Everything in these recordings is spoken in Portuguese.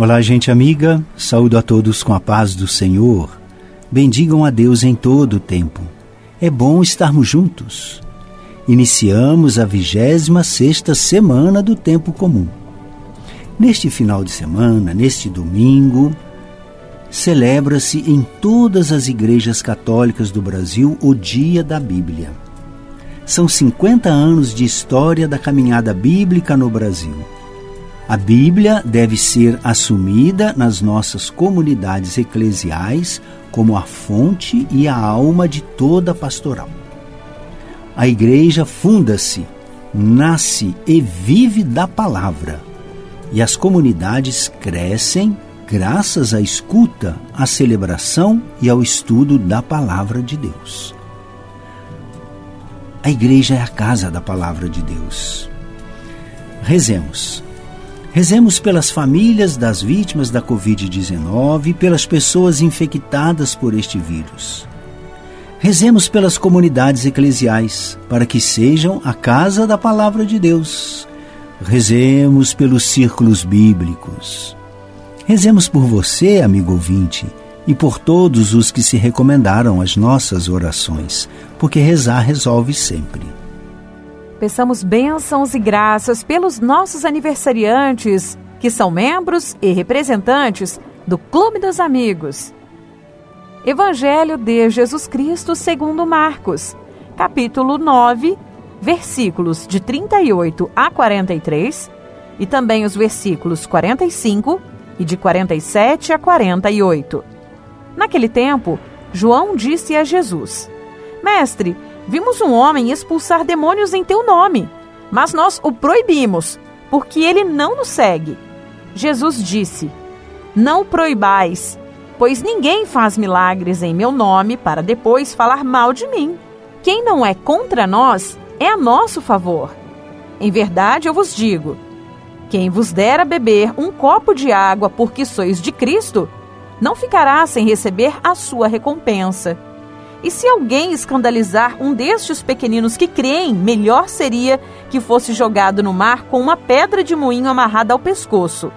Olá, gente amiga. Saúdo a todos com a paz do Senhor. Bendigam a Deus em todo o tempo. É bom estarmos juntos. Iniciamos a 26 sexta semana do tempo comum. Neste final de semana, neste domingo, celebra-se em todas as igrejas católicas do Brasil o Dia da Bíblia. São 50 anos de história da caminhada bíblica no Brasil. A Bíblia deve ser assumida nas nossas comunidades eclesiais como a fonte e a alma de toda pastoral. A igreja funda-se, nasce e vive da palavra, e as comunidades crescem graças à escuta, à celebração e ao estudo da palavra de Deus. A igreja é a casa da palavra de Deus. Rezemos. Rezemos pelas famílias das vítimas da Covid-19 e pelas pessoas infectadas por este vírus. Rezemos pelas comunidades eclesiais, para que sejam a casa da palavra de Deus. Rezemos pelos círculos bíblicos. Rezemos por você, amigo ouvinte, e por todos os que se recomendaram as nossas orações, porque rezar resolve sempre. Peçamos bênçãos e graças pelos nossos aniversariantes, que são membros e representantes do Clube dos Amigos. Evangelho de Jesus Cristo segundo Marcos, capítulo 9, versículos de 38 a 43 e também os versículos 45 e de 47 a 48. Naquele tempo, João disse a Jesus: Mestre, Vimos um homem expulsar demônios em teu nome, mas nós o proibimos, porque ele não nos segue. Jesus disse: Não proibais, pois ninguém faz milagres em meu nome para depois falar mal de mim. Quem não é contra nós é a nosso favor. Em verdade eu vos digo: quem vos der a beber um copo de água porque sois de Cristo, não ficará sem receber a sua recompensa. E se alguém escandalizar um destes pequeninos que creem, melhor seria que fosse jogado no mar com uma pedra de moinho amarrada ao pescoço.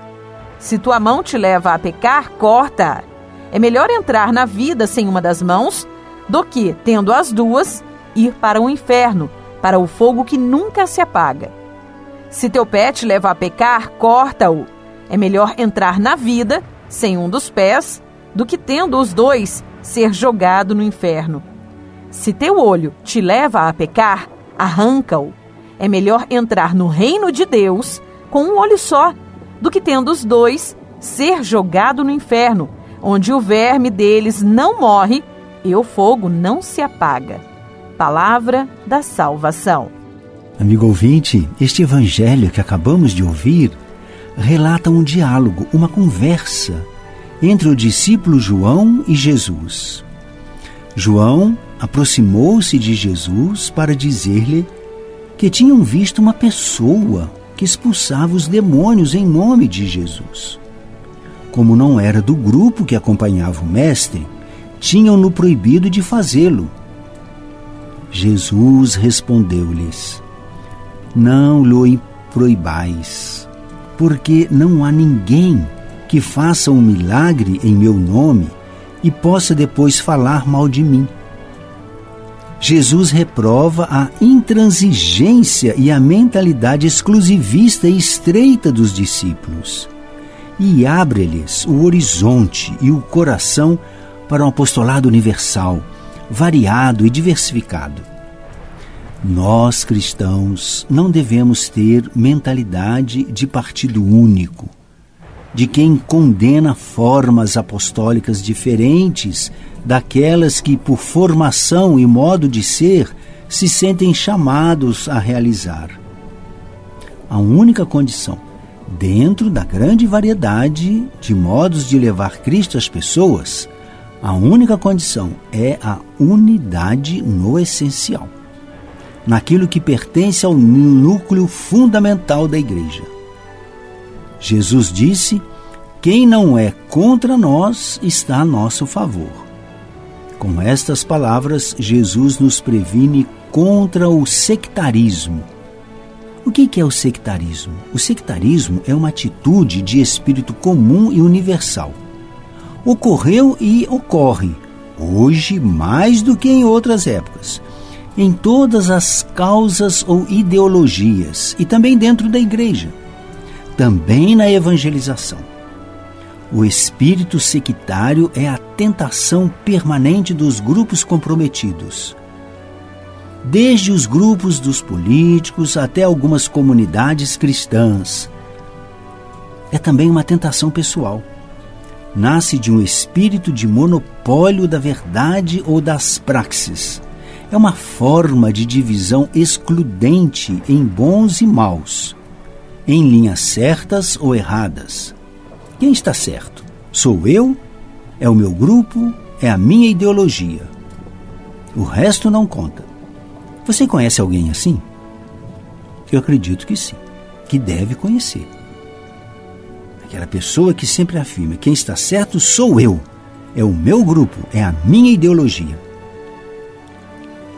Se tua mão te leva a pecar, corta-a. É melhor entrar na vida sem uma das mãos do que, tendo as duas, ir para o inferno, para o fogo que nunca se apaga. Se teu pé te leva a pecar, corta-o. É melhor entrar na vida sem um dos pés do que, tendo os dois, ser jogado no inferno. Se teu olho te leva a pecar, arranca-o. É melhor entrar no reino de Deus com um olho só, do que tendo os dois, ser jogado no inferno, onde o verme deles não morre e o fogo não se apaga. Palavra da salvação. Amigo ouvinte, este evangelho que acabamos de ouvir relata um diálogo, uma conversa entre o discípulo João e Jesus. João aproximou-se de Jesus para dizer-lhe que tinham visto uma pessoa que expulsava os demônios em nome de Jesus. Como não era do grupo que acompanhava o Mestre, tinham-no proibido de fazê-lo. Jesus respondeu-lhes: Não lhe proibais, porque não há ninguém que faça um milagre em meu nome e possa depois falar mal de mim. Jesus reprova a intransigência e a mentalidade exclusivista e estreita dos discípulos e abre-lhes o horizonte e o coração para um apostolado universal, variado e diversificado. Nós cristãos não devemos ter mentalidade de partido único de quem condena formas apostólicas diferentes daquelas que, por formação e modo de ser, se sentem chamados a realizar. A única condição, dentro da grande variedade de modos de levar Cristo às pessoas, A única condição é a unidade no essencial, naquilo que pertence ao núcleo fundamental da igreja. Jesus disse: Quem não é contra nós está a nosso favor. Com estas palavras, Jesus nos previne contra o sectarismo. O que é o sectarismo? O sectarismo é uma atitude de espírito comum e universal ocorreu e ocorre, hoje mais do que em outras épocas, em todas as causas ou ideologias e também dentro da igreja, também na evangelização. O espírito sectário é a tentação permanente dos grupos comprometidos. Desde os grupos dos políticos até algumas comunidades cristãs. É também uma tentação pessoal nasce de um espírito de monopólio da verdade ou das praxes. É uma forma de divisão excludente em bons e maus, em linhas certas ou erradas. Quem está certo? Sou eu? É o meu grupo? É a minha ideologia? O resto não conta. Você conhece alguém assim? Eu acredito que sim, que deve conhecer. Aquela pessoa que sempre afirma: quem está certo sou eu, é o meu grupo, é a minha ideologia.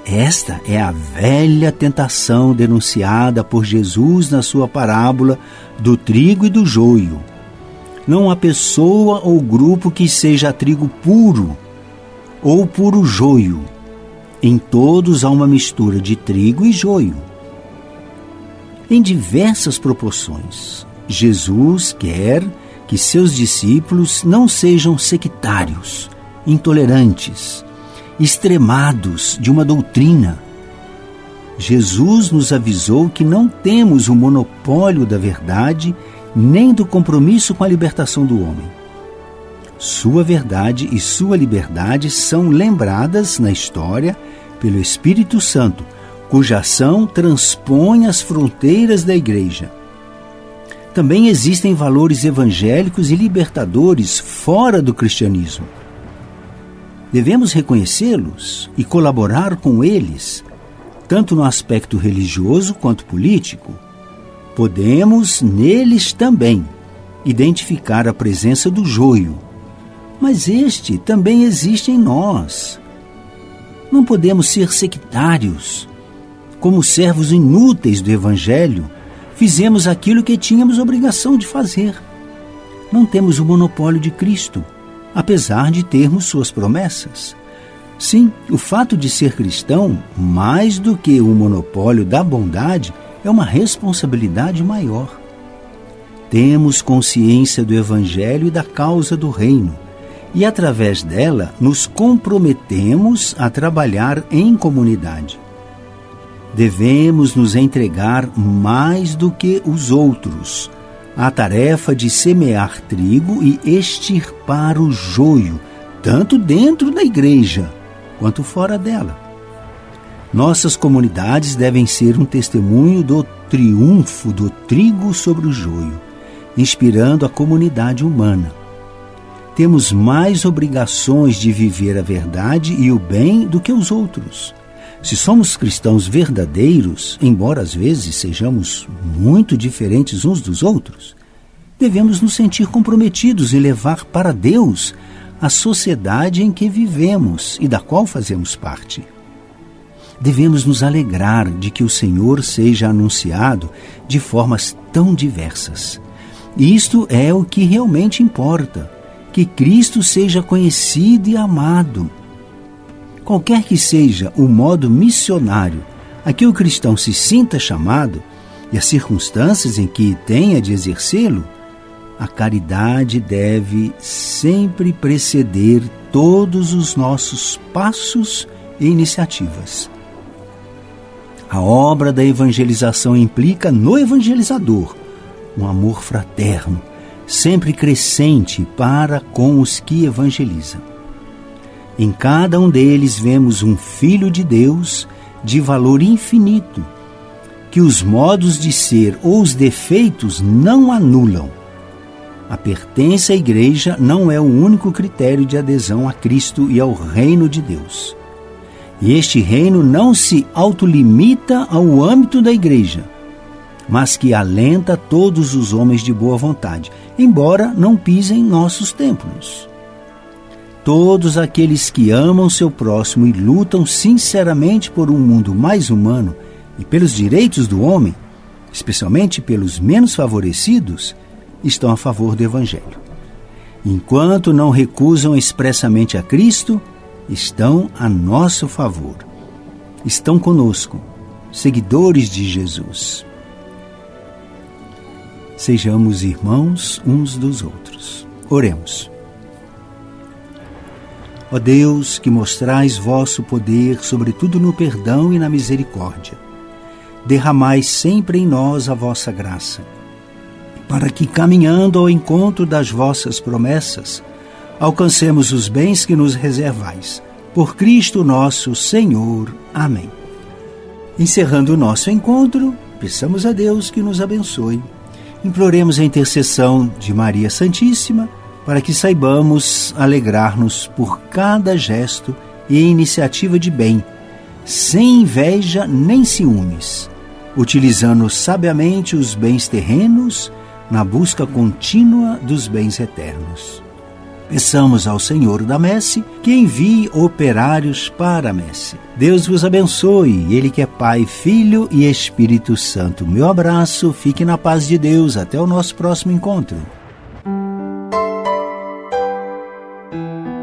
Esta é a velha tentação denunciada por Jesus na sua parábola do trigo e do joio. Não há pessoa ou grupo que seja trigo puro ou puro joio. Em todos há uma mistura de trigo e joio. Em diversas proporções. Jesus quer que seus discípulos não sejam sectários, intolerantes, extremados de uma doutrina. Jesus nos avisou que não temos o monopólio da verdade nem do compromisso com a libertação do homem. Sua verdade e sua liberdade são lembradas na história pelo Espírito Santo, cuja ação transpõe as fronteiras da igreja. Também existem valores evangélicos e libertadores fora do cristianismo. Devemos reconhecê-los e colaborar com eles, tanto no aspecto religioso quanto político. Podemos, neles também, identificar a presença do joio, mas este também existe em nós. Não podemos ser sectários, como servos inúteis do Evangelho fizemos aquilo que tínhamos obrigação de fazer. Não temos o monopólio de Cristo, apesar de termos suas promessas. Sim, o fato de ser cristão, mais do que o monopólio da bondade, é uma responsabilidade maior. Temos consciência do Evangelho e da causa do Reino, e através dela nos comprometemos a trabalhar em comunidade devemos nos entregar mais do que os outros à tarefa de semear trigo e extirpar o joio, tanto dentro da igreja quanto fora dela. Nossas comunidades devem ser um testemunho do triunfo do trigo sobre o joio, inspirando a comunidade humana. Temos mais obrigações de viver a verdade e o bem do que os outros. Se somos cristãos verdadeiros, embora às vezes sejamos muito diferentes uns dos outros, devemos nos sentir comprometidos e levar para Deus a sociedade em que vivemos e da qual fazemos parte. Devemos nos alegrar de que o Senhor seja anunciado de formas tão diversas. Isto é o que realmente importa: que Cristo seja conhecido e amado Qualquer que seja o modo missionário a que o cristão se sinta chamado e as circunstâncias em que tenha de exercê-lo, a caridade deve sempre preceder todos os nossos passos e iniciativas. A obra da evangelização implica no evangelizador um amor fraterno, sempre crescente para com os que evangelizam. Em cada um deles vemos um Filho de Deus de valor infinito, que os modos de ser ou os defeitos não anulam. A pertença à igreja não é o único critério de adesão a Cristo e ao reino de Deus. E este reino não se autolimita ao âmbito da igreja, mas que alenta todos os homens de boa vontade, embora não pisem nossos templos. Todos aqueles que amam seu próximo e lutam sinceramente por um mundo mais humano e pelos direitos do homem, especialmente pelos menos favorecidos, estão a favor do Evangelho. Enquanto não recusam expressamente a Cristo, estão a nosso favor. Estão conosco, seguidores de Jesus. Sejamos irmãos uns dos outros. Oremos. Ó Deus, que mostrais vosso poder, sobretudo no perdão e na misericórdia, derramai sempre em nós a vossa graça, para que, caminhando ao encontro das vossas promessas, alcancemos os bens que nos reservais. Por Cristo nosso Senhor. Amém. Encerrando o nosso encontro, peçamos a Deus que nos abençoe. Imploremos a intercessão de Maria Santíssima para que saibamos alegrar-nos por cada gesto e iniciativa de bem, sem inveja nem ciúmes, utilizando sabiamente os bens terrenos na busca contínua dos bens eternos. Peçamos ao Senhor da Messe que envie operários para a Messe. Deus vos abençoe, Ele que é Pai, Filho e Espírito Santo. Meu abraço, fique na paz de Deus. Até o nosso próximo encontro.